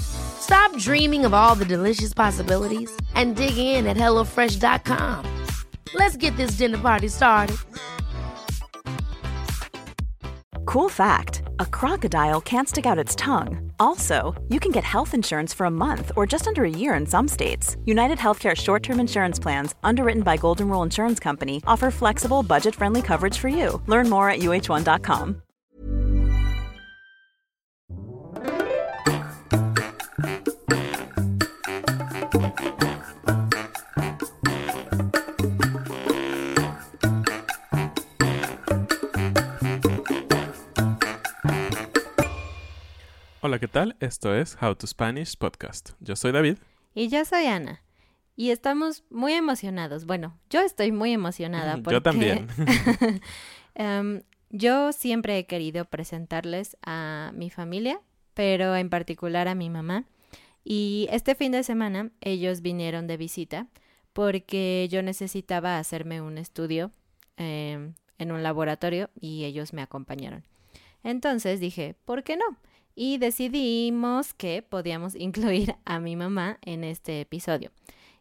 Stop dreaming of all the delicious possibilities and dig in at HelloFresh.com. Let's get this dinner party started. Cool fact a crocodile can't stick out its tongue. Also, you can get health insurance for a month or just under a year in some states. United Healthcare short term insurance plans, underwritten by Golden Rule Insurance Company, offer flexible, budget friendly coverage for you. Learn more at uh1.com. Hola, ¿qué tal? Esto es How to Spanish Podcast. Yo soy David. Y yo soy Ana. Y estamos muy emocionados. Bueno, yo estoy muy emocionada porque... Yo también. Em, yo siempre he querido presentarles a mi familia, pero en particular a mi mamá. Y este fin de semana ellos vinieron de visita porque yo necesitaba hacerme un estudio em, en un laboratorio y ellos me acompañaron. Entonces dije, ¿por qué no? Y decidimos que podíamos incluir a mi mamá en este episodio.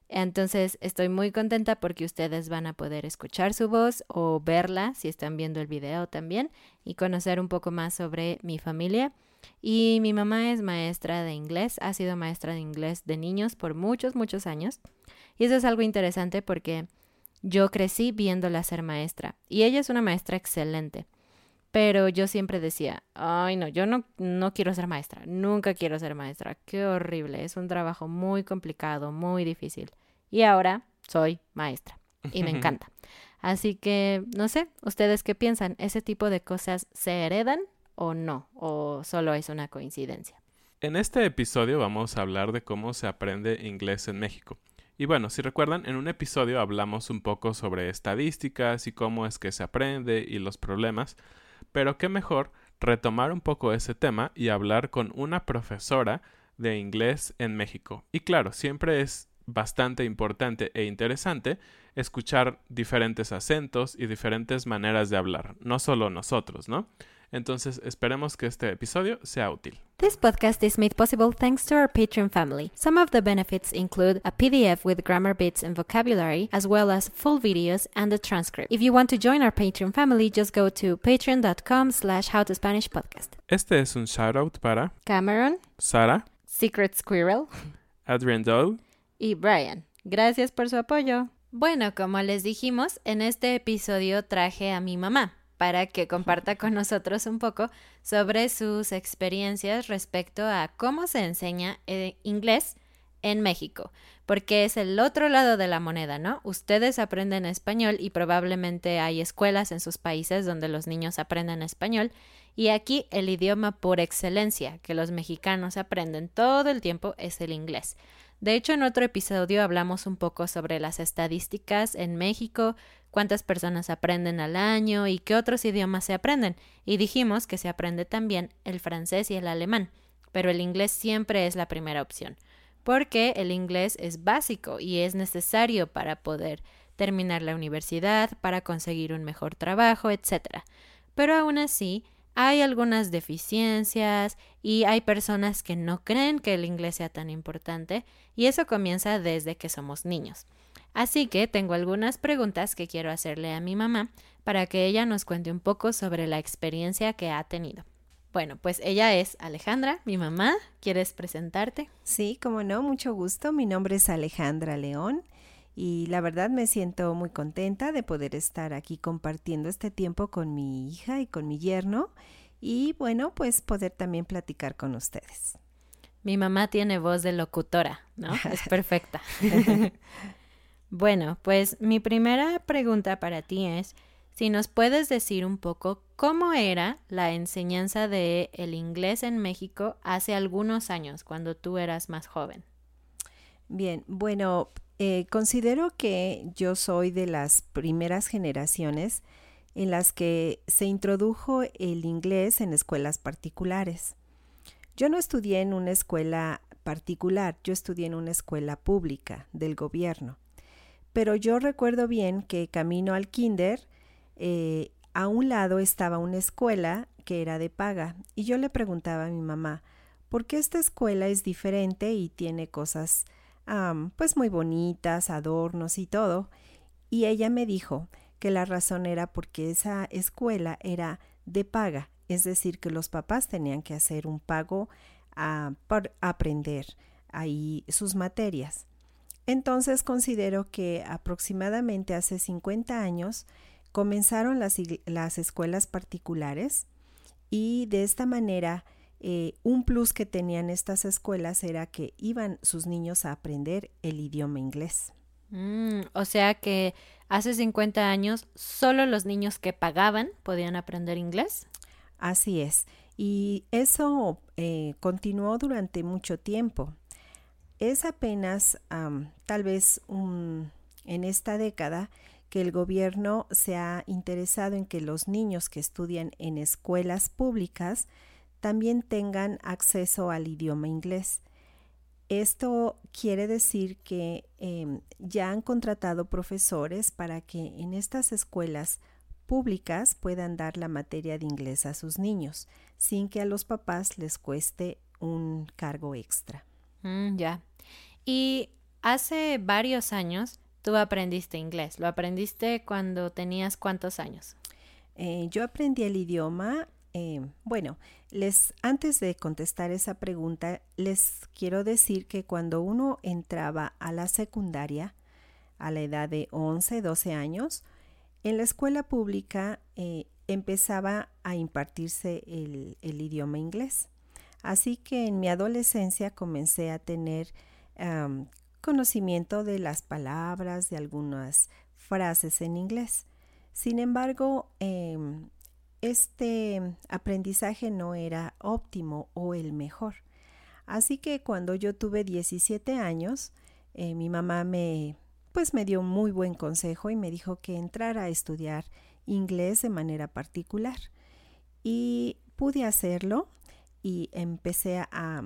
Entonces estoy muy contenta porque ustedes van a poder escuchar su voz o verla si están viendo el video también y conocer un poco más sobre mi familia. Y mi mamá es maestra de inglés, ha sido maestra de inglés de niños por muchos, muchos años. Y eso es algo interesante porque yo crecí viéndola ser maestra y ella es una maestra excelente. Pero yo siempre decía, ay no, yo no, no quiero ser maestra, nunca quiero ser maestra, qué horrible, es un trabajo muy complicado, muy difícil. Y ahora soy maestra y me encanta. Así que, no sé, ¿ustedes qué piensan? ¿Ese tipo de cosas se heredan o no? ¿O solo es una coincidencia? En este episodio vamos a hablar de cómo se aprende inglés en México. Y bueno, si recuerdan, en un episodio hablamos un poco sobre estadísticas y cómo es que se aprende y los problemas. Pero qué mejor retomar un poco ese tema y hablar con una profesora de inglés en México. Y claro, siempre es bastante importante e interesante escuchar diferentes acentos y diferentes maneras de hablar, no solo nosotros, ¿no? Entonces esperemos que este episodio sea útil. This podcast is made possible thanks to our Patreon family. Some of the benefits include a PDF with grammar bits and vocabulary, as well as full videos and a transcript. If you want to join our Patreon family, just go to patreon.com slash howtospanishpodcast. Este es un shoutout para Cameron, Sara, Secret Squirrel Adrian Doe y Brian. Gracias por su apoyo. Bueno, como les dijimos, en este episodio traje a mi mamá para que comparta con nosotros un poco sobre sus experiencias respecto a cómo se enseña eh, inglés en México, porque es el otro lado de la moneda, ¿no? Ustedes aprenden español y probablemente hay escuelas en sus países donde los niños aprenden español y aquí el idioma por excelencia que los mexicanos aprenden todo el tiempo es el inglés. De hecho, en otro episodio hablamos un poco sobre las estadísticas en México, cuántas personas aprenden al año y qué otros idiomas se aprenden. Y dijimos que se aprende también el francés y el alemán, pero el inglés siempre es la primera opción, porque el inglés es básico y es necesario para poder terminar la universidad, para conseguir un mejor trabajo, etc. Pero aún así, hay algunas deficiencias y hay personas que no creen que el inglés sea tan importante y eso comienza desde que somos niños. Así que tengo algunas preguntas que quiero hacerle a mi mamá para que ella nos cuente un poco sobre la experiencia que ha tenido. Bueno, pues ella es Alejandra, mi mamá. ¿Quieres presentarte? Sí, como no, mucho gusto. Mi nombre es Alejandra León y la verdad me siento muy contenta de poder estar aquí compartiendo este tiempo con mi hija y con mi yerno y bueno, pues poder también platicar con ustedes. Mi mamá tiene voz de locutora, ¿no? Es perfecta. bueno, pues mi primera pregunta para ti es si nos puedes decir un poco cómo era la enseñanza de el inglés en México hace algunos años, cuando tú eras más joven. Bien, bueno, eh, considero que yo soy de las primeras generaciones en las que se introdujo el inglés en escuelas particulares. Yo no estudié en una escuela particular, yo estudié en una escuela pública del gobierno. Pero yo recuerdo bien que camino al kinder, eh, a un lado estaba una escuela que era de paga y yo le preguntaba a mi mamá, ¿por qué esta escuela es diferente y tiene cosas pues muy bonitas, adornos y todo? Y ella me dijo que la razón era porque esa escuela era de paga es decir, que los papás tenían que hacer un pago a, por aprender ahí sus materias. Entonces considero que aproximadamente hace 50 años comenzaron las, las escuelas particulares y de esta manera eh, un plus que tenían estas escuelas era que iban sus niños a aprender el idioma inglés. Mm, o sea que hace 50 años solo los niños que pagaban podían aprender inglés. Así es. Y eso eh, continuó durante mucho tiempo. Es apenas tal vez en esta década que el gobierno se ha interesado en que los niños que estudian en escuelas públicas también tengan acceso al idioma inglés. Esto quiere decir que em, ya han contratado profesores para que en estas escuelas públicas puedan dar la materia de inglés a sus niños, sin que a los papás les cueste un cargo extra. Mm, ya. Y hace varios años tú aprendiste inglés. ¿Lo aprendiste cuando tenías cuántos años? Eh, yo aprendí el idioma. Eh, bueno, les antes de contestar esa pregunta, les quiero decir que cuando uno entraba a la secundaria, a la edad de 11, 12 años, en la escuela pública eh, empezaba a impartirse el, idioma inglés. Así que en mi adolescencia comencé a tener conocimiento de las palabras, de algunas frases en inglés. Sin embargo, em, este aprendizaje no era óptimo o el mejor. Así que cuando yo tuve 17 años, eh, mi mamá me pues me dio muy buen consejo y me dijo que entrara a estudiar inglés de manera particular. Y pude hacerlo y empecé a,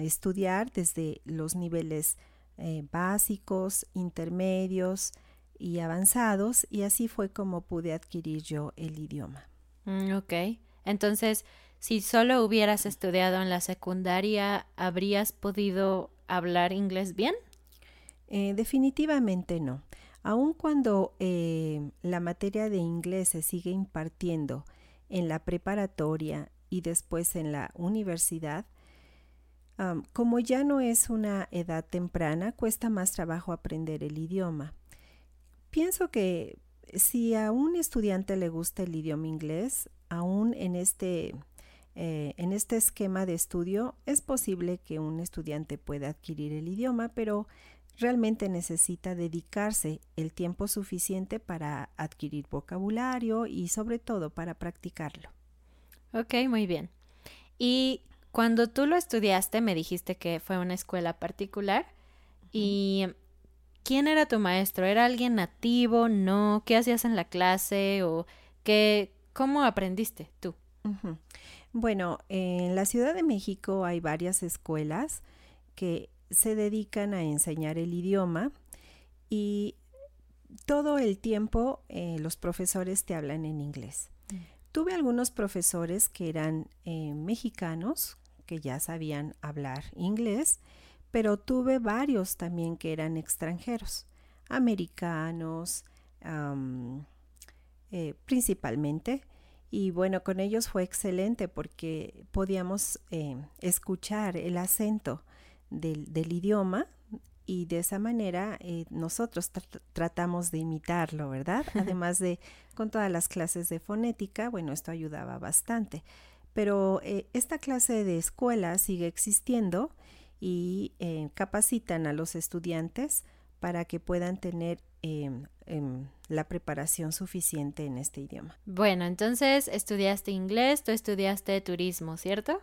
estudiar desde los niveles eh, básicos, intermedios y avanzados y así fue como pude adquirir yo el idioma. Mm, ok, entonces si solo hubieras estudiado en la secundaria, ¿habrías podido hablar inglés bien? Eh, definitivamente no. Aun cuando eh, la materia de inglés se sigue impartiendo en la preparatoria y después en la universidad, como ya no es una edad temprana, cuesta más trabajo aprender el idioma. Pienso que si a un estudiante le gusta el idioma inglés, aún en este, eh, en este esquema de estudio, es posible que un estudiante pueda adquirir el idioma, pero realmente necesita dedicarse el tiempo suficiente para adquirir vocabulario y sobre todo para practicarlo. Ok, muy bien. Y cuando tú lo estudiaste, me dijiste que fue una escuela particular. ¿Y quién era tu maestro? ¿Era alguien nativo? ¿No? ¿Qué hacías en la clase? ¿O qué, cómo aprendiste tú? Bueno, en la Ciudad de México hay varias escuelas que se dedican a enseñar el idioma y todo el tiempo eh, los profesores te hablan en inglés. Tuve algunos profesores que eran eh, mexicanos, que ya sabían hablar inglés, pero tuve varios también que eran extranjeros, americanos, eh, principalmente. Y bueno, con ellos fue excelente porque podíamos escuchar el acento del, idioma y de esa manera eh, nosotros tratamos de imitarlo, ¿verdad? Además de con todas las clases de fonética, bueno, esto ayudaba bastante. Pero eh, esta clase de escuela sigue existiendo y eh, capacitan a los estudiantes para que puedan tener em, em, la preparación suficiente en este idioma. Bueno, entonces estudiaste inglés, tú estudiaste turismo, ¿cierto?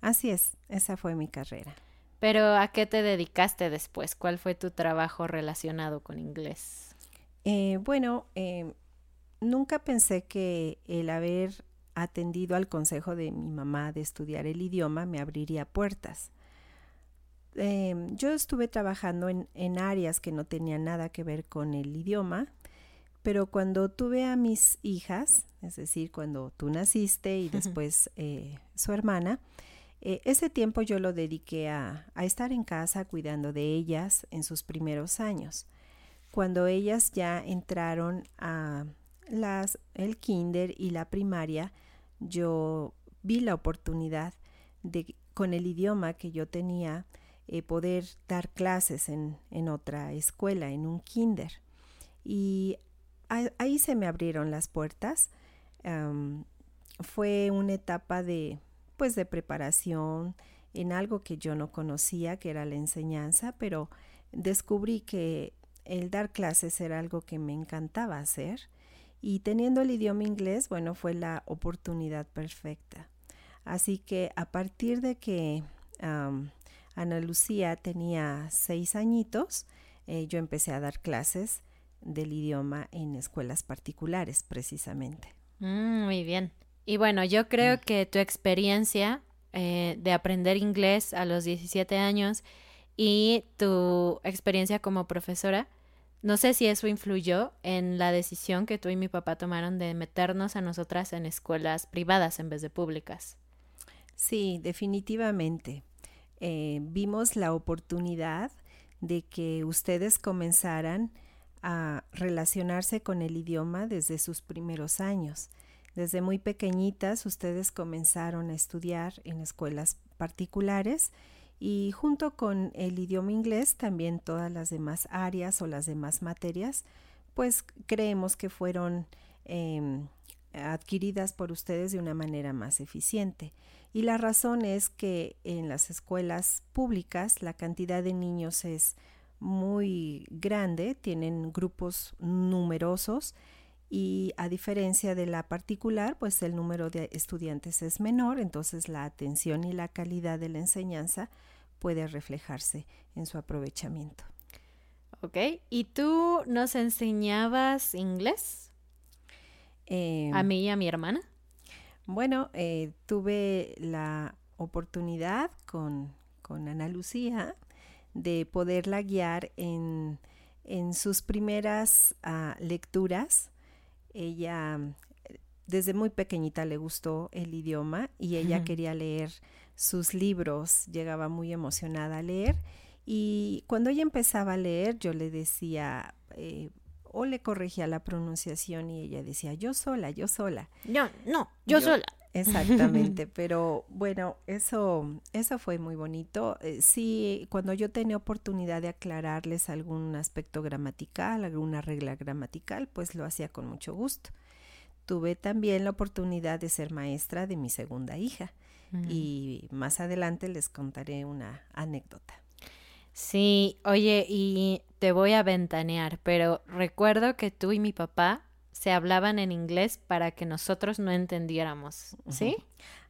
Así es, esa fue mi carrera. Pero ¿a qué te dedicaste después? ¿Cuál fue tu trabajo relacionado con inglés? Eh, bueno, eh, nunca pensé que el haber atendido al consejo de mi mamá de estudiar el idioma me abriría puertas. Eh, yo estuve trabajando en, en, áreas que no tenían nada que ver con el idioma, pero cuando tuve a mis hijas, es decir, cuando tú naciste y después su hermana, eh, ese tiempo yo lo dediqué a, estar en casa cuidando de ellas en sus primeros años. Cuando ellas ya entraron a las, el kinder y la primaria, yo vi la oportunidad de, con el idioma que yo tenía, eh, poder dar clases en, otra escuela, en un kinder. Y ahí se me abrieron las puertas. fue una etapa de, pues de preparación en algo que yo no conocía, que era la enseñanza, pero descubrí que el dar clases era algo que me encantaba hacer y teniendo el idioma inglés, bueno, fue la oportunidad perfecta. Así que a partir de que Ana Lucía tenía seis añitos, eh, yo empecé a dar clases del idioma en escuelas particulares, precisamente. Mm, muy bien. Y bueno, yo creo mm. que tu experiencia eh, de aprender inglés a los 17 años y tu experiencia como profesora, no sé si eso influyó en la decisión que tú y mi papá tomaron de meternos a nosotras en escuelas privadas en vez de públicas. Sí, definitivamente. Eh, vimos la oportunidad de que ustedes comenzaran a relacionarse con el idioma desde sus primeros años. Desde muy pequeñitas ustedes comenzaron a estudiar en escuelas particulares y junto con el idioma inglés también todas las demás áreas o las demás materias, pues creemos que fueron em, adquiridas por ustedes de una manera más eficiente. Y la razón es que en las escuelas públicas la cantidad de niños es muy grande, tienen grupos numerosos y a diferencia de la particular, pues el número de estudiantes es menor, entonces la atención y la calidad de la enseñanza puede reflejarse en su aprovechamiento. Ok, ¿y tú nos enseñabas inglés? Em, a mí y a mi hermana. Bueno, eh, tuve la oportunidad con, Ana Lucía de poderla guiar en, sus primeras ah, lecturas ella desde muy pequeñita le gustó el idioma y ella quería leer sus libros, llegaba muy emocionada a leer y cuando ella empezaba a leer yo le decía eh, o le corregía la pronunciación y ella decía yo sola, yo sola. No, no, yo, sola. Exactamente, pero bueno, eso, eso fue muy bonito. Eh, sí, cuando yo tenía oportunidad de aclararles algún aspecto gramatical, alguna regla gramatical, pues lo hacía con mucho gusto. Tuve también la oportunidad de ser maestra de mi segunda hija y más adelante les contaré una anécdota. Sí, oye, y te voy a ventanear, pero recuerdo que tú y mi papá se hablaban en inglés para que nosotros no entendiéramos, ¿sí?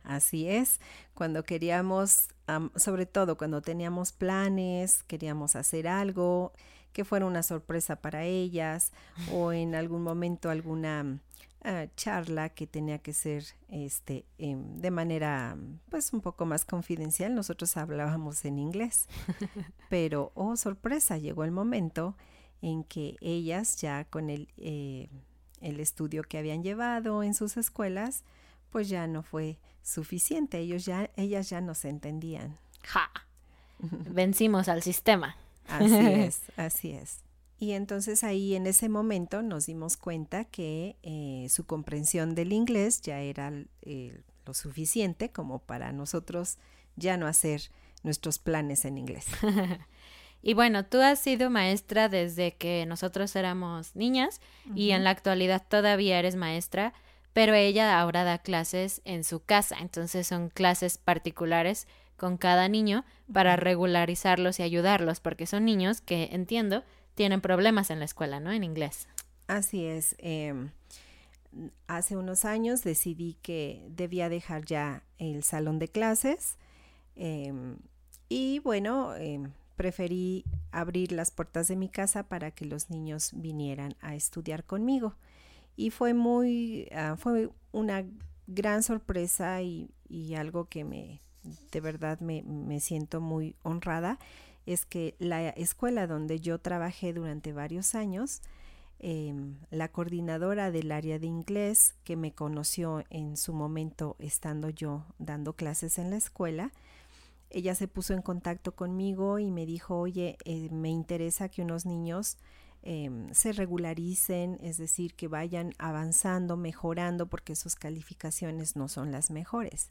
Así es, cuando queríamos, sobre todo cuando teníamos planes, queríamos hacer algo que fuera una sorpresa para ellas o en algún momento alguna ah, charla que tenía que ser este em, de manera pues un poco más confidencial, nosotros hablábamos en inglés. Pero, oh sorpresa, llegó el momento en que ellas ya con el eh, el estudio que habían llevado en sus escuelas, pues ya no fue suficiente. Ellos ya, ellas ya no se entendían. ¡Ja! Vencimos al sistema. Así es, así es. Y entonces ahí en ese momento nos dimos cuenta que eh, su comprensión del inglés ya era eh, lo suficiente como para nosotros ya no hacer nuestros planes en inglés. Y bueno, tú has sido maestra desde que nosotros éramos niñas y en la actualidad todavía eres maestra, pero ella ahora da clases en su casa, entonces son clases particulares con cada niño para regularizarlos y ayudarlos, porque son niños que, entiendo, tienen problemas en la escuela, ¿no? En inglés. Así es. Em, hace unos años decidí que debía dejar ya el salón de clases em, y bueno, em, preferí abrir las puertas de mi casa para que los niños vinieran a estudiar conmigo. Y fue muy, ah, fue una gran sorpresa y, algo que me, de verdad me, me siento muy honrada, es que la escuela donde yo trabajé durante varios años, Em, la coordinadora del área de inglés que me conoció en su momento estando yo dando clases en la escuela, ella se puso en contacto conmigo y me dijo, oye, eh, me interesa que unos niños em, se regularicen, es decir, que vayan avanzando, mejorando, porque sus calificaciones no son las mejores.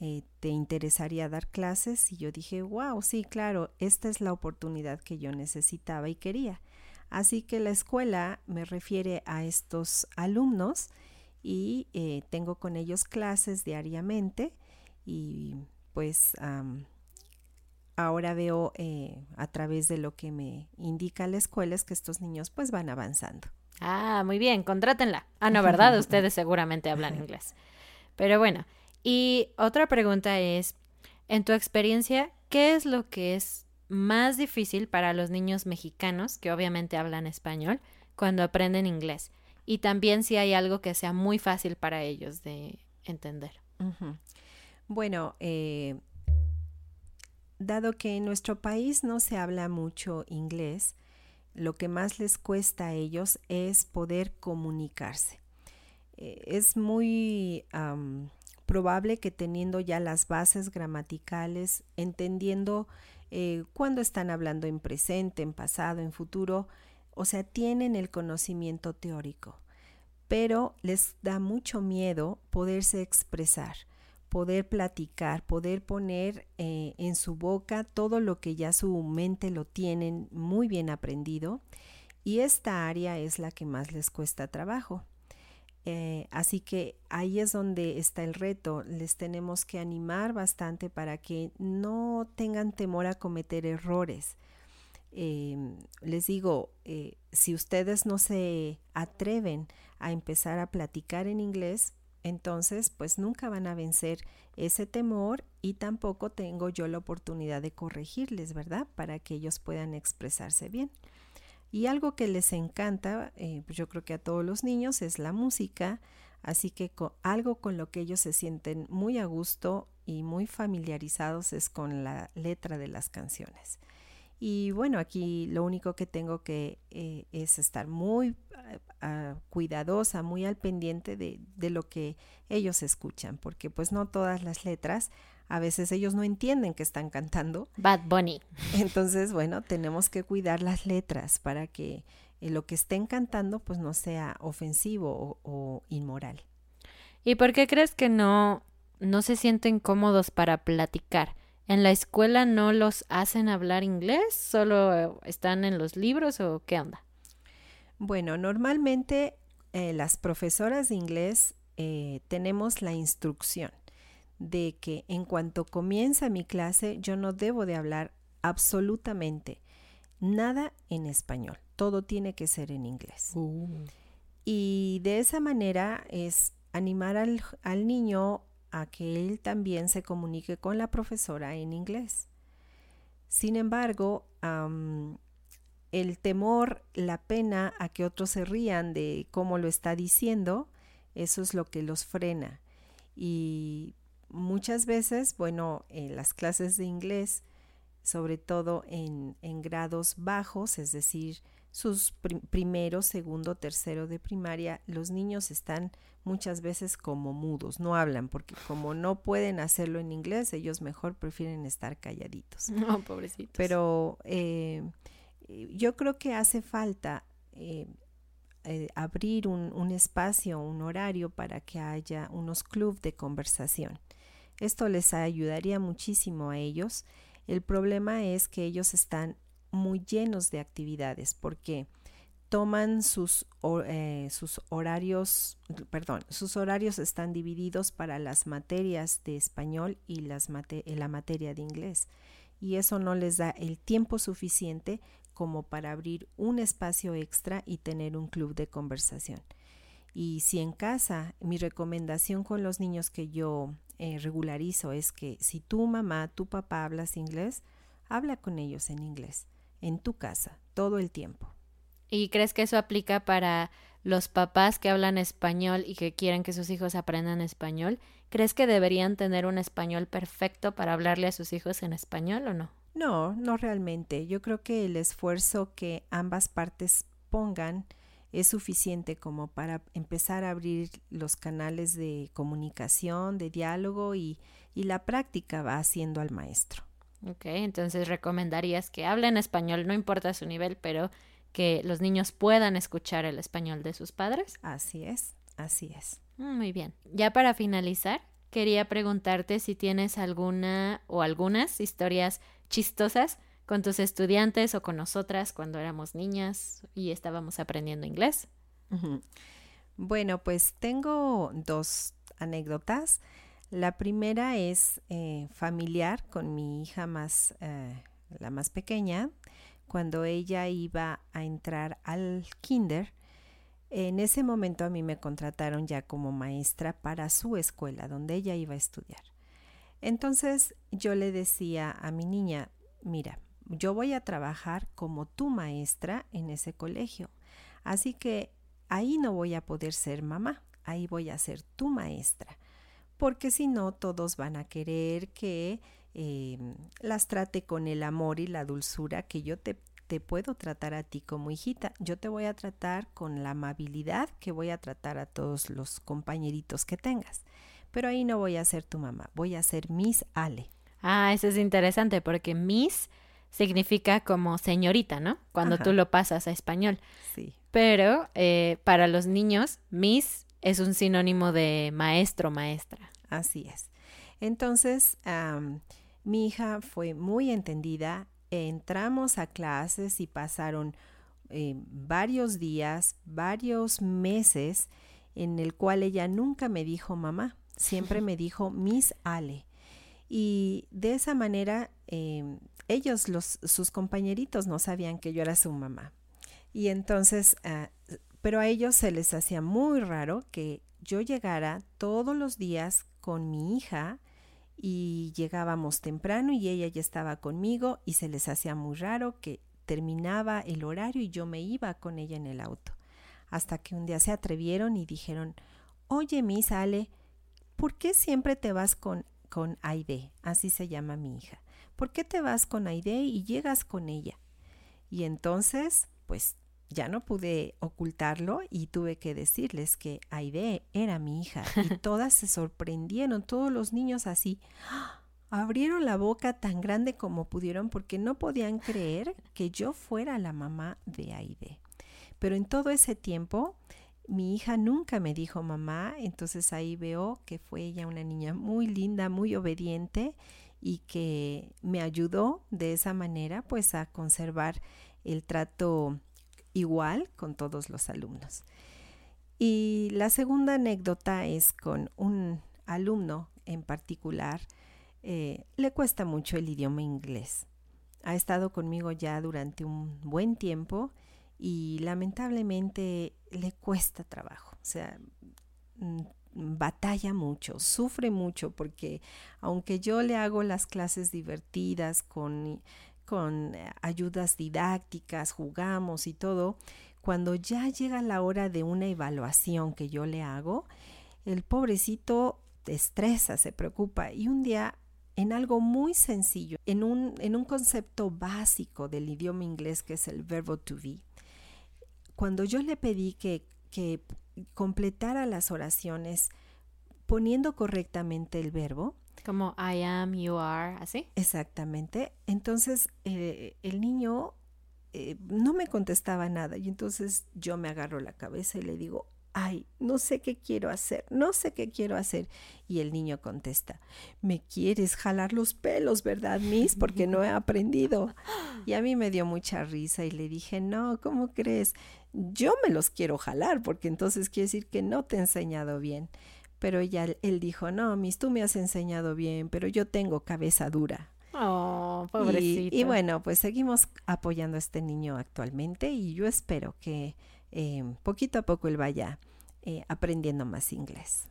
Eh, ¿Te interesaría dar clases? Y yo dije, wow, sí, claro, esta es la oportunidad que yo necesitaba y quería. Así que la escuela me refiere a estos alumnos y eh, tengo con ellos clases diariamente y pues ahora veo eh, a través de lo que me indica la escuela es que estos niños pues van avanzando. Ah, muy bien, contrátenla. Ah, no, ¿verdad? Ustedes seguramente hablan inglés. Pero bueno, y otra pregunta es, en tu experiencia, ¿qué es lo que es más difícil para los niños mexicanos, que obviamente hablan español, cuando aprenden inglés. Y también si hay algo que sea muy fácil para ellos de entender. Bueno, eh, dado que en nuestro país no se habla mucho inglés, lo que más les cuesta a ellos es poder comunicarse. Eh, es muy probable que teniendo ya las bases gramaticales, entendiendo eh, cuando están hablando en presente, en pasado, en futuro, o sea, tienen el conocimiento teórico, pero les da mucho miedo poderse expresar, poder platicar, poder poner eh, en su boca todo lo que ya su mente lo tienen muy bien aprendido y esta área es la que más les cuesta trabajo. Eh, así que ahí es donde está el reto. Les tenemos que animar bastante para que no tengan temor a cometer errores. Em, les digo, eh, si ustedes no se atreven a empezar a platicar en inglés, entonces pues nunca van a vencer ese temor y tampoco tengo yo la oportunidad de corregirles, ¿verdad? Para que ellos puedan expresarse bien. Y algo que les encanta, eh, pues yo creo que a todos los niños, es la música, así que algo con lo que ellos se sienten muy a gusto y muy familiarizados es con la letra de las canciones. Y bueno, aquí lo único que tengo que eh, es estar muy cuidadosa, muy al pendiente de, de, lo que ellos escuchan, porque pues no todas las letras a veces ellos no entienden que están cantando. Bad Bunny. Entonces, bueno, tenemos que cuidar las letras para que eh, lo que estén cantando pues no sea ofensivo o, inmoral. ¿Y por qué crees que no, no se sienten cómodos para platicar? ¿En la escuela no los hacen hablar inglés? ¿Solo están en los libros o qué onda? Bueno, normalmente eh, las profesoras de inglés eh, tenemos la instrucción de que en cuanto comienza mi clase yo no debo de hablar absolutamente nada en español, todo tiene que ser en inglés. Uh. Y de esa manera es animar al, niño a que él también se comunique con la profesora en inglés. Sin embargo, el temor, la pena a que otros se rían de cómo lo está diciendo, eso es lo que los frena. Y muchas veces, bueno, en las clases de inglés, sobre todo en, grados bajos, es decir, sus primero, segundo, tercero de primaria, los niños están muchas veces como mudos, no hablan, porque como no pueden hacerlo en inglés, ellos mejor prefieren estar calladitos. No, pobrecitos. Pero eh, yo creo que hace falta eh, eh, abrir un, espacio, un horario para que haya unos clubes de conversación. Esto les ayudaría muchísimo a ellos. El problema es que ellos están muy llenos de actividades porque toman sus, eh, sus horarios, perdón, sus horarios están divididos para las materias de español y las la materia de inglés. Y eso no les da el tiempo suficiente como para abrir un espacio extra y tener un club de conversación. Y si en casa, mi recomendación con los niños que yo eh, regularizo es que si tu mamá, tu papá hablas inglés, habla con ellos en inglés, en tu casa, todo el tiempo. ¿Y crees que eso aplica para los papás que hablan español y que quieren que sus hijos aprendan español? ¿Crees que deberían tener un español perfecto para hablarle a sus hijos en español o no? No, no realmente. Yo creo que el esfuerzo que ambas partes pongan es suficiente como para empezar a abrir los canales de comunicación, de diálogo y, y la práctica va haciendo al maestro. Ok, entonces recomendarías que hablen español, no importa su nivel, pero que los niños puedan escuchar el español de sus padres. Así es, así es. Mm, muy bien. Ya para finalizar, quería preguntarte si tienes alguna o algunas historias chistosas con tus estudiantes o con nosotras cuando éramos niñas y estábamos aprendiendo inglés. Bueno, pues tengo dos anécdotas. La primera es eh, familiar con mi hija más, eh, la más pequeña cuando ella iba a entrar al kinder, en ese momento a mí me contrataron ya como maestra para su escuela, donde ella iba a estudiar. Entonces yo le decía a mi niña, mira, yo voy a trabajar como tu maestra en ese colegio, así que ahí no voy a poder ser mamá, ahí voy a ser tu maestra, porque si no todos van a querer que eh, las trate con el amor y la dulzura que yo te, te puedo tratar a ti como hijita. Yo te voy a tratar con la amabilidad que voy a tratar a todos los compañeritos que tengas. Pero ahí no voy a ser tu mamá, voy a ser Miss Ale. Ah, eso es interesante porque Miss significa como señorita, ¿no? Cuando tú lo pasas a español. Sí. Pero eh, para los niños, Miss es un sinónimo de maestro, maestra. Así es. Entonces, mi hija fue muy entendida, entramos a clases y pasaron eh, varios días, varios meses en el cual ella nunca me dijo mamá, siempre me dijo Miss Ale. Y de esa manera em, ellos, los, sus compañeritos, no sabían que yo era su mamá. Y entonces, ah, pero a ellos se les hacía muy raro que yo llegara todos los días con mi hija y llegábamos temprano y ella ya estaba conmigo y se les hacía muy raro que terminaba el horario y yo me iba con ella en el auto. Hasta que un día se atrevieron y dijeron, oye, Miss Ale, ¿por qué siempre te vas con, con Aide? Así se llama mi hija. ¿Por qué te vas con Aide y llegas con ella? Y entonces, pues ya no pude ocultarlo y tuve que decirles que Aide era mi hija y todas se sorprendieron, todos los niños así. Abrieron la boca tan grande como pudieron porque no podían creer que yo fuera la mamá de Aide. Pero en todo ese tiempo mi hija nunca me dijo mamá, entonces ahí veo que fue ella una niña muy linda, muy obediente y que me ayudó de esa manera pues a conservar el trato igual con todos los alumnos. Y la segunda anécdota es con un alumno en particular. Eh, le cuesta mucho el idioma inglés. Ha estado conmigo ya durante un buen tiempo y lamentablemente le cuesta trabajo. O sea, mm, batalla mucho, sufre mucho porque aunque yo le hago las clases divertidas con con eh, ayudas didácticas, jugamos y todo, cuando ya llega la hora de una evaluación que yo le hago, el pobrecito estresa, se preocupa y un día en algo muy sencillo, en un, en un concepto básico del idioma inglés que es el verbo to be, cuando yo le pedí que, que completara las oraciones poniendo correctamente el verbo, como I am, you are, así. Exactamente. Entonces eh, el niño eh, no me contestaba nada y entonces yo me agarro la cabeza y le digo, ay, no sé qué quiero hacer, no sé qué quiero hacer. Y el niño contesta, me quieres jalar los pelos, ¿verdad, Miss? Porque no he aprendido. Y a mí me dio mucha risa y le dije, no, ¿cómo crees? Yo me los quiero jalar, porque entonces quiere decir que no te he enseñado bien. Pero ella, él dijo, no, Miss, tú me has enseñado bien, pero yo tengo cabeza dura. Oh, pobrecito. Y, y bueno, pues seguimos apoyando a este niño actualmente y yo espero que eh, poquito a poco él vaya eh, aprendiendo más inglés.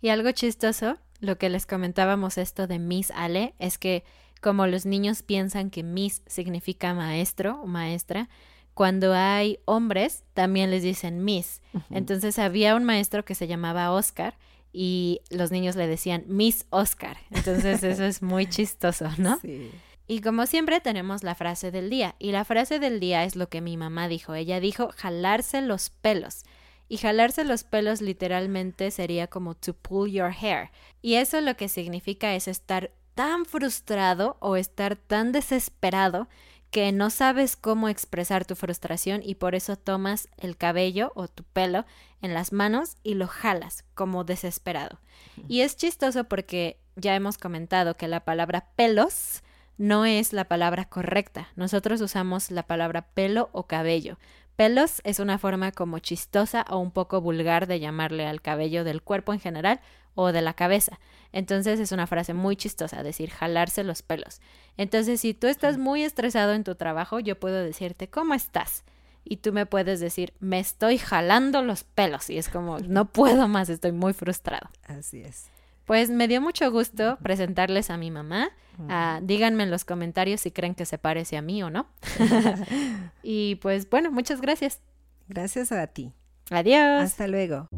Y algo chistoso, lo que les comentábamos esto de Miss Ale, es que como los niños piensan que Miss significa maestro o maestra, cuando hay hombres también les dicen Miss. Entonces había un maestro que se llamaba Oscar y los niños le decían Miss Oscar. Entonces eso es muy chistoso, ¿no? Sí. Y como siempre tenemos la frase del día. Y la frase del día es lo que mi mamá dijo. Ella dijo jalarse los pelos. Y jalarse los pelos literalmente sería como to pull your hair. Y eso lo que significa es estar tan frustrado o estar tan desesperado que no sabes cómo expresar tu frustración y por eso tomas el cabello o tu pelo en las manos y lo jalas como desesperado. Y es chistoso porque ya hemos comentado que la palabra pelos no es la palabra correcta. Nosotros usamos la palabra pelo o cabello. Pelos es una forma como chistosa o un poco vulgar de llamarle al cabello del cuerpo en general o de la cabeza. Entonces es una frase muy chistosa, decir jalarse los pelos. Entonces si tú estás muy estresado en tu trabajo, yo puedo decirte, ¿cómo estás? Y tú me puedes decir, me estoy jalando los pelos. Y es como, no puedo más, estoy muy frustrado. Así es. Pues me dio mucho gusto presentarles a mi mamá. Díganme en los comentarios si creen que se parece a mí o no. y pues bueno, muchas gracias. Gracias a ti. Adiós. Hasta luego.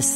The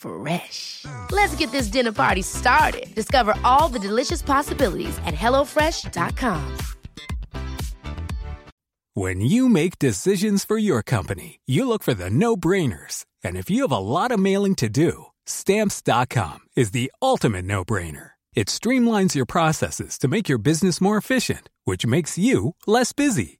Fresh. Let's get this dinner party started. Discover all the delicious possibilities at hellofresh.com. When you make decisions for your company, you look for the no brainers. And if you have a lot of mailing to do, stamps.com is the ultimate no brainer. It streamlines your processes to make your business more efficient, which makes you less busy.